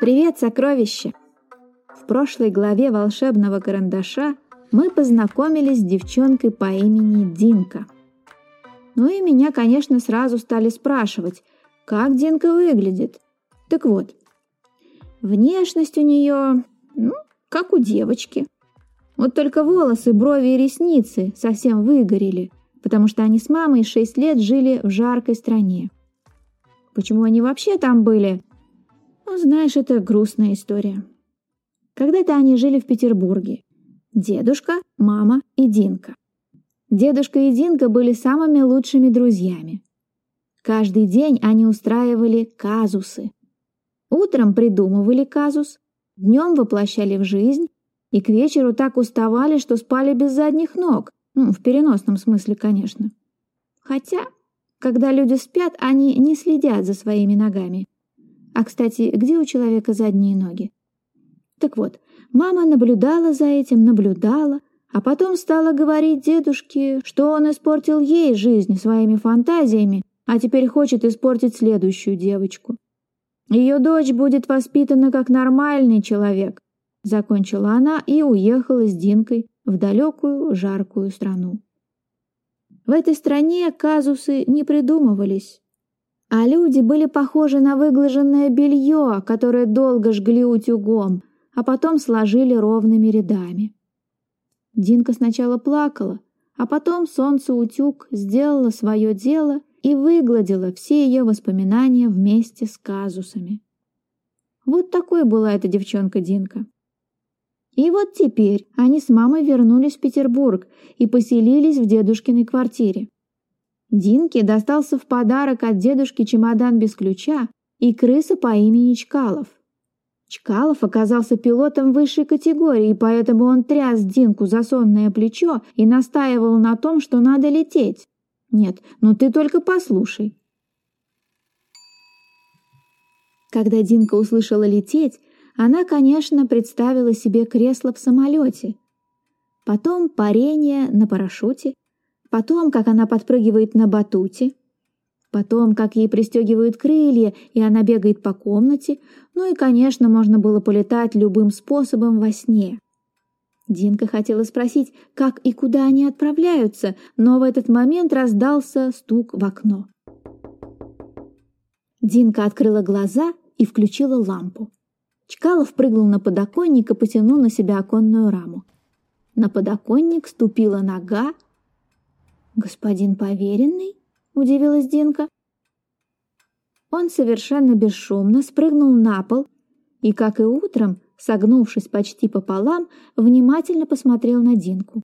Привет, сокровище! В прошлой главе волшебного карандаша мы познакомились с девчонкой по имени Динка. Ну и меня, конечно, сразу стали спрашивать, как Динка выглядит. Так вот, внешность у нее, ну, как у девочки. Вот только волосы, брови и ресницы совсем выгорели, потому что они с мамой шесть лет жили в жаркой стране. Почему они вообще там были? Ну, знаешь, это грустная история. Когда-то они жили в Петербурге. Дедушка, мама и Динка. Дедушка и Динка были самыми лучшими друзьями. Каждый день они устраивали казусы. Утром придумывали казус, днем воплощали в жизнь, и к вечеру так уставали, что спали без задних ног. Ну, в переносном смысле, конечно. Хотя когда люди спят, они не следят за своими ногами. А, кстати, где у человека задние ноги? Так вот, мама наблюдала за этим, наблюдала, а потом стала говорить дедушке, что он испортил ей жизнь своими фантазиями, а теперь хочет испортить следующую девочку. Ее дочь будет воспитана как нормальный человек, закончила она и уехала с Динкой в далекую жаркую страну. В этой стране казусы не придумывались, а люди были похожи на выглаженное белье, которое долго жгли утюгом, а потом сложили ровными рядами. Динка сначала плакала, а потом солнце-утюг сделала свое дело и выгладила все ее воспоминания вместе с казусами. Вот такой была эта девчонка Динка. И вот теперь они с мамой вернулись в Петербург и поселились в дедушкиной квартире. Динке достался в подарок от дедушки чемодан без ключа и крыса по имени Чкалов. Чкалов оказался пилотом высшей категории, поэтому он тряс Динку за сонное плечо и настаивал на том, что надо лететь. Нет, ну ты только послушай. Когда Динка услышала лететь, она, конечно, представила себе кресло в самолете, потом парение на парашюте, потом, как она подпрыгивает на батуте, потом, как ей пристегивают крылья, и она бегает по комнате, ну и, конечно, можно было полетать любым способом во сне. Динка хотела спросить, как и куда они отправляются, но в этот момент раздался стук в окно. Динка открыла глаза и включила лампу. Чкалов прыгнул на подоконник и потянул на себя оконную раму. На подоконник ступила нога. «Господин поверенный?» — удивилась Динка. Он совершенно бесшумно спрыгнул на пол и, как и утром, согнувшись почти пополам, внимательно посмотрел на Динку.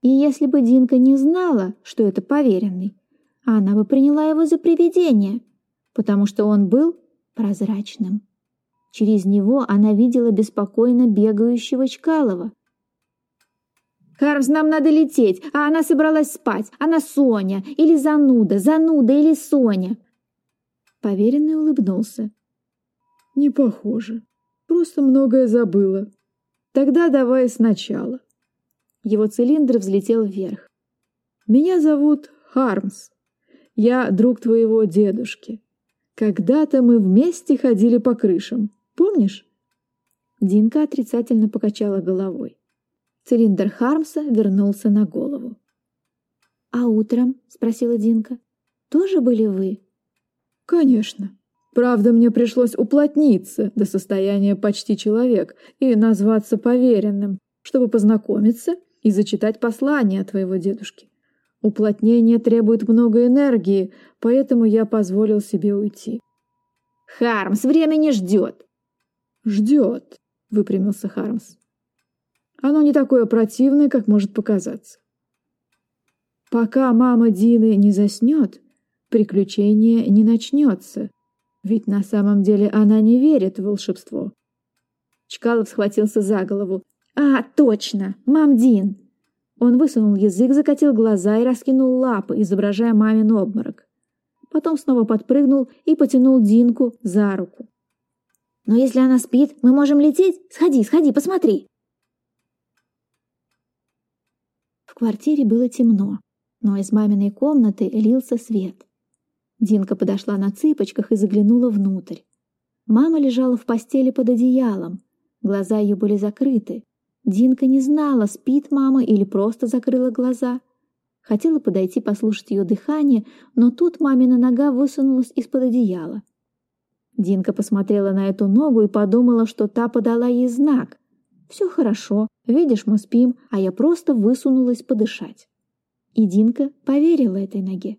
И если бы Динка не знала, что это поверенный, она бы приняла его за привидение, потому что он был прозрачным. Через него она видела беспокойно бегающего Чкалова. «Хармс, нам надо лететь, а она собралась спать. Она Соня, или зануда, зануда или Соня». Поверенный улыбнулся. «Не похоже. Просто многое забыла. Тогда давай сначала». Его цилиндр взлетел вверх. «Меня зовут Хармс. Я друг твоего дедушки. Когда-то мы вместе ходили по крышам. Помнишь?» Динка отрицательно покачала головой. Цилиндр Хармса вернулся на голову. «А утром?» — спросила Динка. «Тоже были вы?» «Конечно. Правда, мне пришлось уплотниться до состояния почти человек и назваться поверенным, чтобы познакомиться и зачитать послание от твоего дедушки. Уплотнение требует много энергии, поэтому я позволил себе уйти». «Хармс, время не ждет!» «Ждет», — выпрямился Хармс. «Оно не такое противное, как может показаться. Пока мама Дины не заснет, приключение не начнется, ведь на самом деле она не верит в волшебство». Чкалов схватился за голову. «А, точно! Мам Дин!» Он высунул язык, закатил глаза и раскинул лапы, изображая мамин обморок. Потом снова подпрыгнул и потянул Динку за руку. Но если она спит, мы можем лететь? Сходи, сходи, посмотри!» В квартире было темно, но из маминой комнаты лился свет. Динка подошла на цыпочках и заглянула внутрь. Мама лежала в постели под одеялом. Глаза ее были закрыты. Динка не знала, спит мама или просто закрыла глаза. Хотела подойти послушать ее дыхание, но тут мамина нога высунулась из-под одеяла. Динка посмотрела на эту ногу и подумала, что та подала ей знак. «Все хорошо, видишь, мы спим, а я просто высунулась подышать». И Динка поверила этой ноге.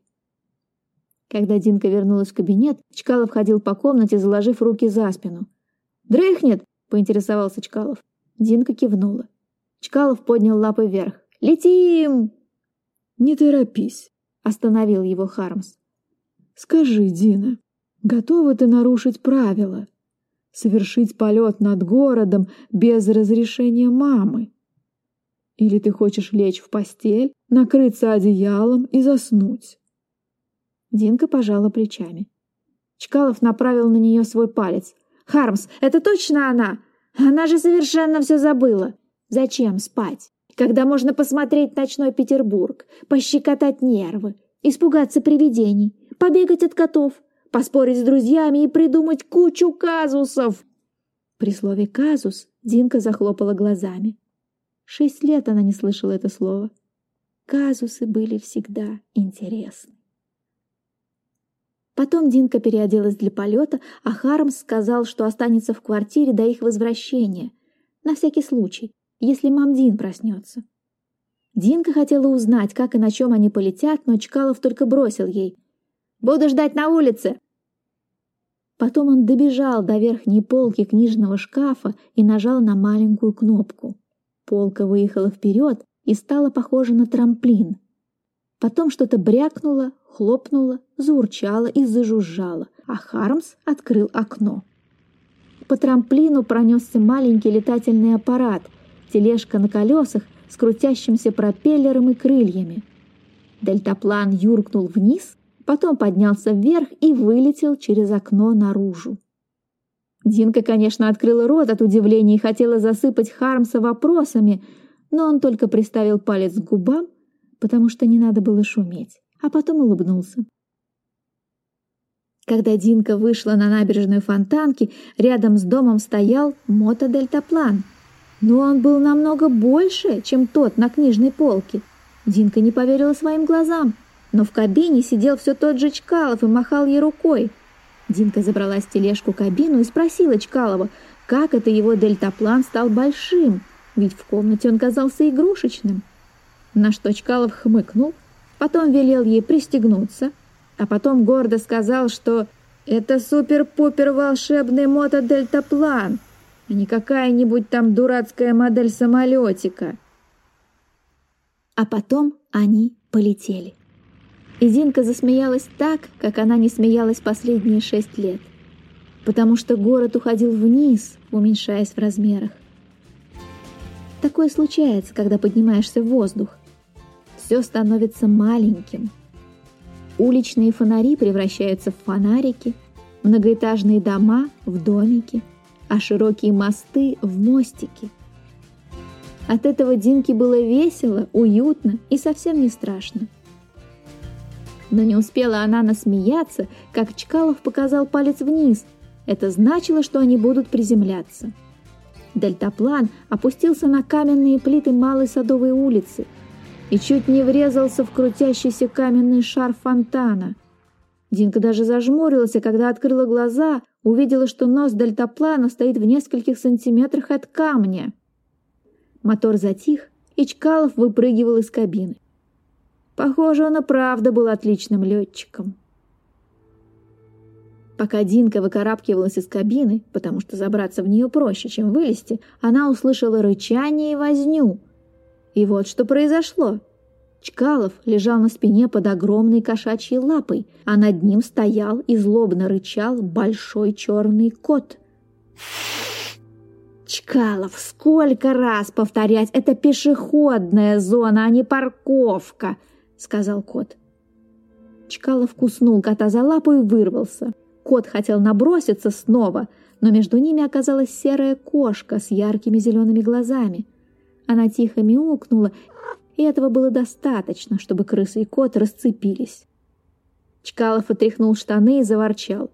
Когда Динка вернулась в кабинет, Чкалов ходил по комнате, заложив руки за спину. «Дрыхнет!» — поинтересовался Чкалов. Динка кивнула. Чкалов поднял лапы вверх. «Летим!» «Не торопись», — остановил его Хармс. «Скажи, Дина, готова ты нарушить правила? Совершить полет над городом без разрешения мамы? Или ты хочешь лечь в постель, накрыться одеялом и заснуть?» Динка пожала плечами. Чкалов направил на нее свой палец. «Хармс, это точно она? Она же совершенно все забыла. Зачем спать, когда можно посмотреть ночной Петербург, пощекотать нервы, испугаться привидений, побегать от котов, поспорить с друзьями и придумать кучу казусов?» При слове «казус» Динка захлопала глазами. Шесть лет она не слышала это слово. Казусы были всегда интересны. Потом Динка переоделась для полета, а Хармс сказал, что останется в квартире до их возвращения. На всякий случай, если мам Дин проснется. Динка хотела узнать, как и на чем они полетят, но Чкалов только бросил ей. «Буду ждать на улице!» Потом он добежал до верхней полки книжного шкафа и нажал на маленькую кнопку. Полка выехала вперед и стала похожа на трамплин. Потом что-то брякнуло, хлопнуло, заурчало и зажужжало, а Хармс открыл окно. По трамплину пронесся маленький летательный аппарат, тележка на колесах с крутящимся пропеллером и крыльями. Дельтаплан юркнул вниз, потом поднялся вверх и вылетел через окно наружу. Динка, конечно, открыла рот от удивления и хотела засыпать Хармса вопросами, но он только приставил палец к губам, потому что не надо было шуметь а потом улыбнулся. Когда Динка вышла на набережную Фонтанки, рядом с домом стоял мотодельтаплан. Но он был намного больше, чем тот на книжной полке. Динка не поверила своим глазам, но в кабине сидел все тот же Чкалов и махал ей рукой. Динка забралась в тележку кабину и спросила Чкалова, как это его дельтаплан стал большим, ведь в комнате он казался игрушечным. На что Чкалов хмыкнул потом велел ей пристегнуться, а потом гордо сказал, что это супер-пупер волшебный мотодельтаплан, а не какая-нибудь там дурацкая модель самолетика. А потом они полетели. И Зинка засмеялась так, как она не смеялась последние шесть лет, потому что город уходил вниз, уменьшаясь в размерах. Такое случается, когда поднимаешься в воздух все становится маленьким. Уличные фонари превращаются в фонарики, многоэтажные дома — в домики, а широкие мосты — в мостики. От этого Динке было весело, уютно и совсем не страшно. Но не успела она насмеяться, как Чкалов показал палец вниз. Это значило, что они будут приземляться. Дельтаплан опустился на каменные плиты Малой Садовой улицы — и чуть не врезался в крутящийся каменный шар фонтана. Динка даже зажмурилась, и когда открыла глаза, увидела, что нос дельтаплана стоит в нескольких сантиметрах от камня. Мотор затих, и Чкалов выпрыгивал из кабины. Похоже, он и правда был отличным летчиком. Пока Динка выкарабкивалась из кабины, потому что забраться в нее проще, чем вылезти, она услышала рычание и возню — и вот что произошло. Чкалов лежал на спине под огромной кошачьей лапой, а над ним стоял и злобно рычал большой черный кот. «Чкалов, сколько раз повторять, это пешеходная зона, а не парковка!» — сказал кот. Чкалов куснул кота за лапу и вырвался. Кот хотел наброситься снова, но между ними оказалась серая кошка с яркими зелеными глазами — она тихо мяукнула, и этого было достаточно, чтобы крысы и кот расцепились. Чкалов отряхнул штаны и заворчал.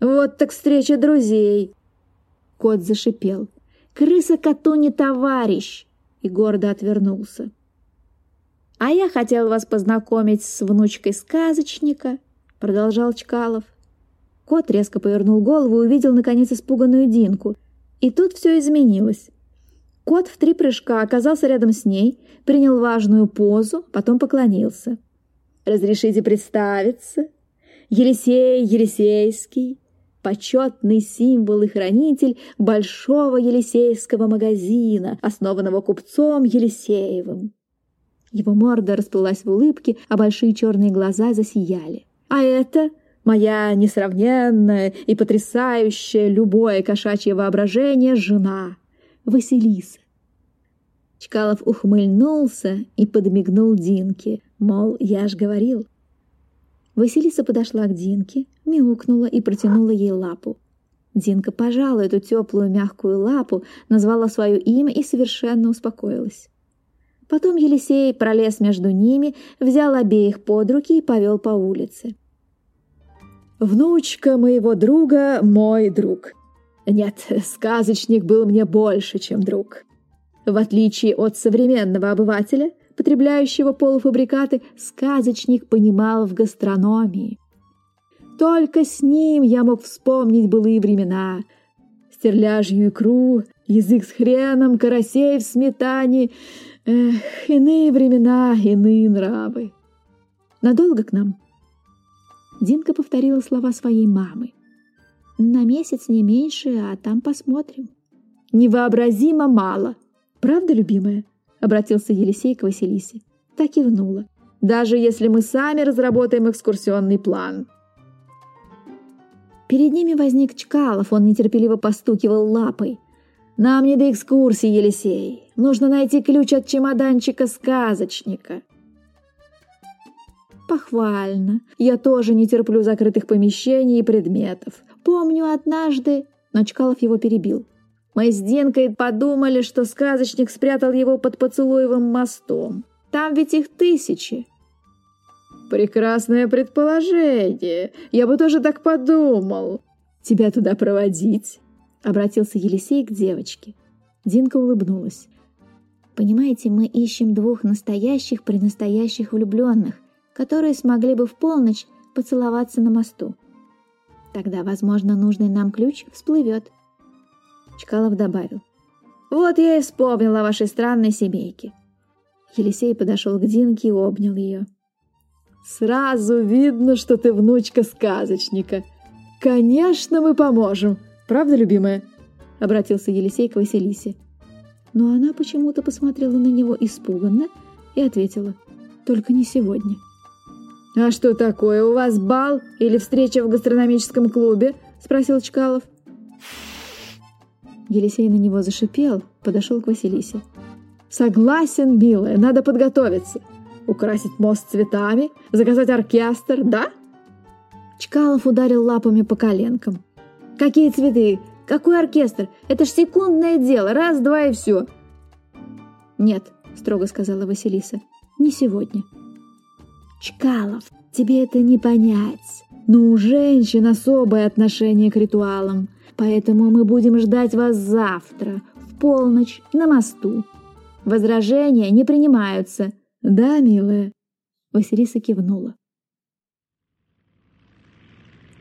Вот так встреча друзей!» Кот зашипел. «Крыса коту не товарищ!» и гордо отвернулся. «А я хотел вас познакомить с внучкой сказочника», — продолжал Чкалов. Кот резко повернул голову и увидел, наконец, испуганную Динку. И тут все изменилось. Кот в три прыжка оказался рядом с ней, принял важную позу, потом поклонился. «Разрешите представиться? Елисей Елисейский, почетный символ и хранитель Большого Елисейского магазина, основанного купцом Елисеевым». Его морда расплылась в улыбке, а большие черные глаза засияли. «А это моя несравненная и потрясающая любое кошачье воображение жена, Василиса. Чкалов ухмыльнулся и подмигнул Динке, мол, я ж говорил. Василиса подошла к Динке, мяукнула и протянула ей лапу. Динка пожала эту теплую мягкую лапу, назвала свое имя и совершенно успокоилась. Потом Елисей пролез между ними, взял обеих под руки и повел по улице. Внучка моего друга – мой друг. Нет, сказочник был мне больше, чем друг. В отличие от современного обывателя, потребляющего полуфабрикаты, сказочник понимал в гастрономии. Только с ним я мог вспомнить былые времена. Стерляжью икру, язык с хреном, карасей в сметане. Эх, иные времена, иные нравы. Надолго к нам? Динка повторила слова своей мамы. «На месяц не меньше, а там посмотрим». «Невообразимо мало!» «Правда, любимая?» — обратился Елисей к Василисе. Так кивнула. «Даже если мы сами разработаем экскурсионный план». Перед ними возник Чкалов, он нетерпеливо постукивал лапой. «Нам не до экскурсии, Елисей. Нужно найти ключ от чемоданчика сказочника». Похвально. Я тоже не терплю закрытых помещений и предметов. Помню однажды... Но Чкалов его перебил. Мы с Динкой подумали, что сказочник спрятал его под поцелуевым мостом. Там ведь их тысячи. Прекрасное предположение. Я бы тоже так подумал. Тебя туда проводить? Обратился Елисей к девочке. Динка улыбнулась. Понимаете, мы ищем двух настоящих при настоящих влюбленных которые смогли бы в полночь поцеловаться на мосту. Тогда, возможно, нужный нам ключ всплывет. Чкалов добавил. «Вот я и вспомнил о вашей странной семейке». Елисей подошел к Динке и обнял ее. «Сразу видно, что ты внучка сказочника. Конечно, мы поможем. Правда, любимая?» Обратился Елисей к Василисе. Но она почему-то посмотрела на него испуганно и ответила. «Только не сегодня». «А что такое, у вас бал или встреча в гастрономическом клубе?» – спросил Чкалов. Елисей на него зашипел, подошел к Василисе. «Согласен, милая, надо подготовиться. Украсить мост цветами, заказать оркестр, да?» Чкалов ударил лапами по коленкам. «Какие цветы? Какой оркестр? Это ж секундное дело, раз, два и все!» «Нет», — строго сказала Василиса, — «не сегодня». Чкалов, тебе это не понять. Но у женщин особое отношение к ритуалам, поэтому мы будем ждать вас завтра, в полночь, на мосту. Возражения не принимаются. Да, милая?» Василиса кивнула.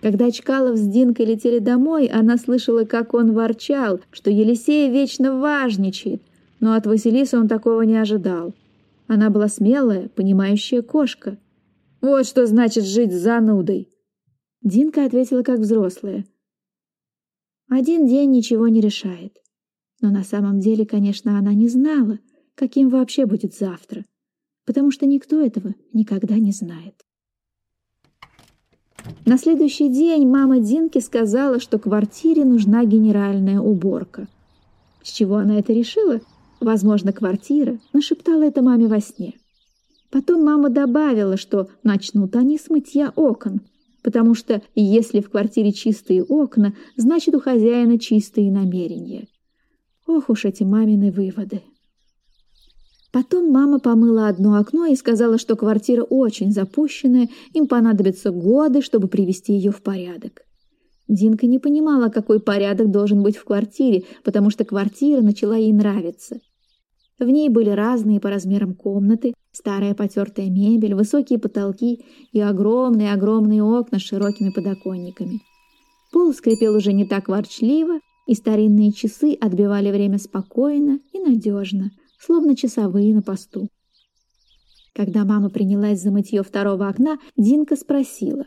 Когда Чкалов с Динкой летели домой, она слышала, как он ворчал, что Елисей вечно важничает, но от Василисы он такого не ожидал. Она была смелая, понимающая кошка. Вот что значит жить занудой. Динка ответила как взрослая. Один день ничего не решает. Но на самом деле, конечно, она не знала, каким вообще будет завтра, потому что никто этого никогда не знает. На следующий день мама Динки сказала, что квартире нужна генеральная уборка. С чего она это решила? Возможно, квартира нашептала это маме во сне. Потом мама добавила, что начнут они с мытья окон, потому что если в квартире чистые окна, значит у хозяина чистые намерения. Ох уж эти мамины выводы. Потом мама помыла одно окно и сказала, что квартира очень запущенная, им понадобятся годы, чтобы привести ее в порядок. Динка не понимала, какой порядок должен быть в квартире, потому что квартира начала ей нравиться. В ней были разные по размерам комнаты, старая потертая мебель, высокие потолки и огромные-огромные окна с широкими подоконниками. Пол скрипел уже не так ворчливо, и старинные часы отбивали время спокойно и надежно, словно часовые на посту. Когда мама принялась за мытье второго окна, Динка спросила,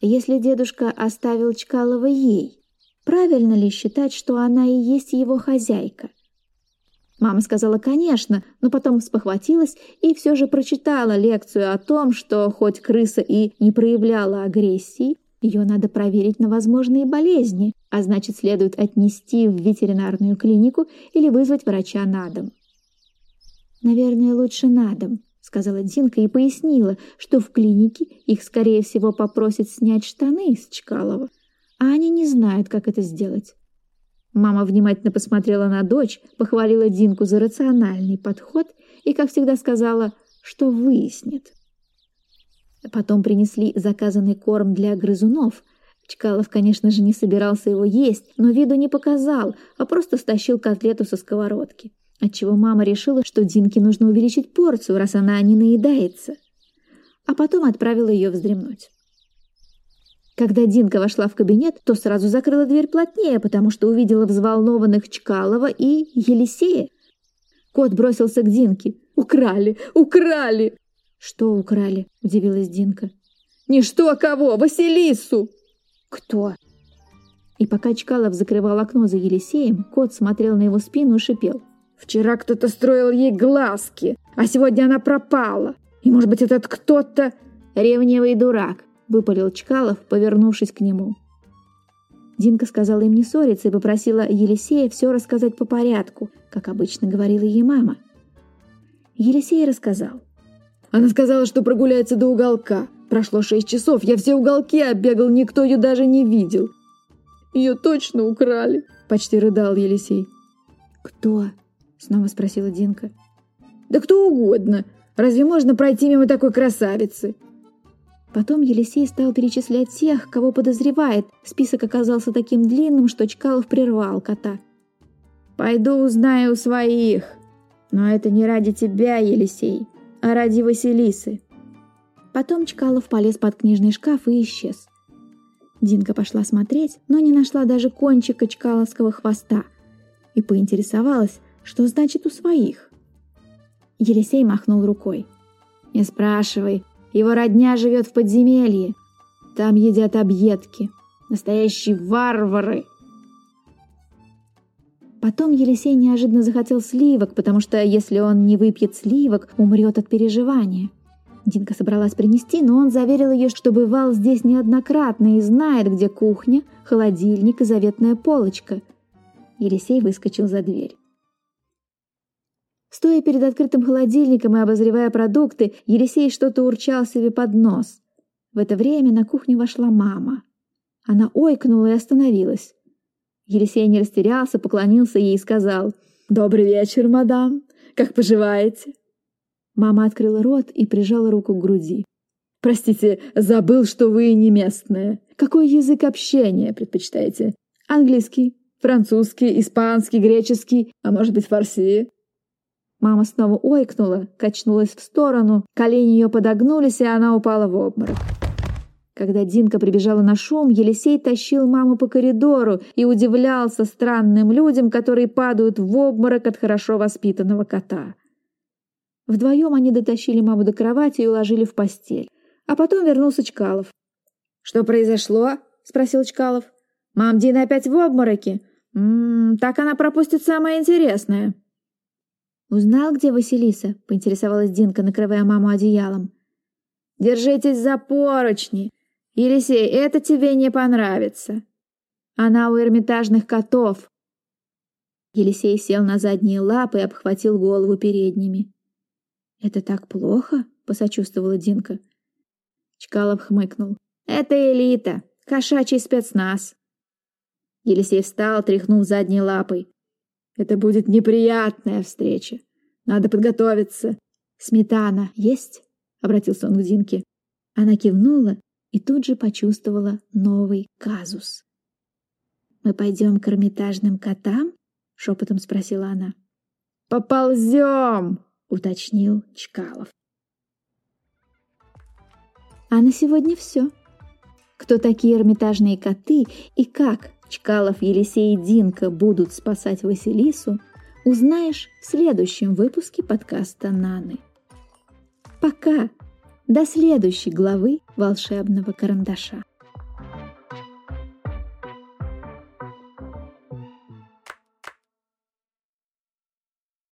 если дедушка оставил Чкалова ей, правильно ли считать, что она и есть его хозяйка? Мама сказала «конечно», но потом спохватилась и все же прочитала лекцию о том, что хоть крыса и не проявляла агрессии, ее надо проверить на возможные болезни, а значит, следует отнести в ветеринарную клинику или вызвать врача на дом. «Наверное, лучше на дом», сказала Динка и пояснила, что в клинике их, скорее всего, попросят снять штаны из Чкалова, а они не знают, как это сделать. Мама внимательно посмотрела на дочь, похвалила Динку за рациональный подход и, как всегда, сказала, что выяснит. Потом принесли заказанный корм для грызунов. Чкалов, конечно же, не собирался его есть, но виду не показал, а просто стащил котлету со сковородки отчего мама решила, что Динке нужно увеличить порцию, раз она не наедается, а потом отправила ее вздремнуть. Когда Динка вошла в кабинет, то сразу закрыла дверь плотнее, потому что увидела взволнованных Чкалова и Елисея. Кот бросился к Динке. «Украли! Украли!» «Что украли?» – удивилась Динка. «Не что, а кого? Василису!» «Кто?» И пока Чкалов закрывал окно за Елисеем, кот смотрел на его спину и шипел. Вчера кто-то строил ей глазки, а сегодня она пропала. И, может быть, этот кто-то... Ревнивый дурак, выпалил Чкалов, повернувшись к нему. Динка сказала им не ссориться и попросила Елисея все рассказать по порядку, как обычно говорила ей мама. Елисей рассказал. Она сказала, что прогуляется до уголка. Прошло шесть часов, я все уголки оббегал, никто ее даже не видел. Ее точно украли, почти рыдал Елисей. Кто? Снова спросила Динка. Да кто угодно. Разве можно пройти мимо такой красавицы? Потом Елисей стал перечислять тех, кого подозревает. Список оказался таким длинным, что Чкалов прервал кота. «Пойду узнаю у своих. Но это не ради тебя, Елисей, а ради Василисы». Потом Чкалов полез под книжный шкаф и исчез. Динка пошла смотреть, но не нашла даже кончика чкаловского хвоста и поинтересовалась, что значит у своих? Елисей махнул рукой. Не спрашивай, его родня живет в подземелье. Там едят объедки. Настоящие варвары. Потом Елисей неожиданно захотел сливок, потому что если он не выпьет сливок, умрет от переживания. Динка собралась принести, но он заверил ее, что бывал здесь неоднократно и знает, где кухня, холодильник и заветная полочка. Елисей выскочил за дверь. Стоя перед открытым холодильником и обозревая продукты, Елисей что-то урчал себе под нос. В это время на кухню вошла мама. Она ойкнула и остановилась. Елисей не растерялся, поклонился ей и сказал «Добрый вечер, мадам. Как поживаете?» Мама открыла рот и прижала руку к груди. «Простите, забыл, что вы не местная. Какой язык общения предпочитаете? Английский, французский, испанский, греческий, а может быть фарси?» Мама снова ойкнула, качнулась в сторону, колени ее подогнулись, и она упала в обморок. Когда Динка прибежала на шум, Елисей тащил маму по коридору и удивлялся странным людям, которые падают в обморок от хорошо воспитанного кота. Вдвоем они дотащили маму до кровати и уложили в постель. А потом вернулся Чкалов. «Что произошло?» — спросил Чкалов. «Мам, Дина опять в обмороке? М -м, так она пропустит самое интересное». «Узнал, где Василиса?» — поинтересовалась Динка, накрывая маму одеялом. «Держитесь за поручни! Елисей, это тебе не понравится! Она у эрмитажных котов!» Елисей сел на задние лапы и обхватил голову передними. «Это так плохо?» — посочувствовала Динка. Чкалов хмыкнул. «Это элита! Кошачий спецназ!» Елисей встал, тряхнув задней лапой. Это будет неприятная встреча. Надо подготовиться. Сметана есть? Обратился он к Динке. Она кивнула и тут же почувствовала новый казус. «Мы пойдем к эрмитажным котам?» — шепотом спросила она. «Поползем!» — уточнил Чкалов. А на сегодня все. Кто такие эрмитажные коты и как Чкалов, Елисей и Динка будут спасать Василису, узнаешь в следующем выпуске подкаста «Наны». Пока! До следующей главы «Волшебного карандаша».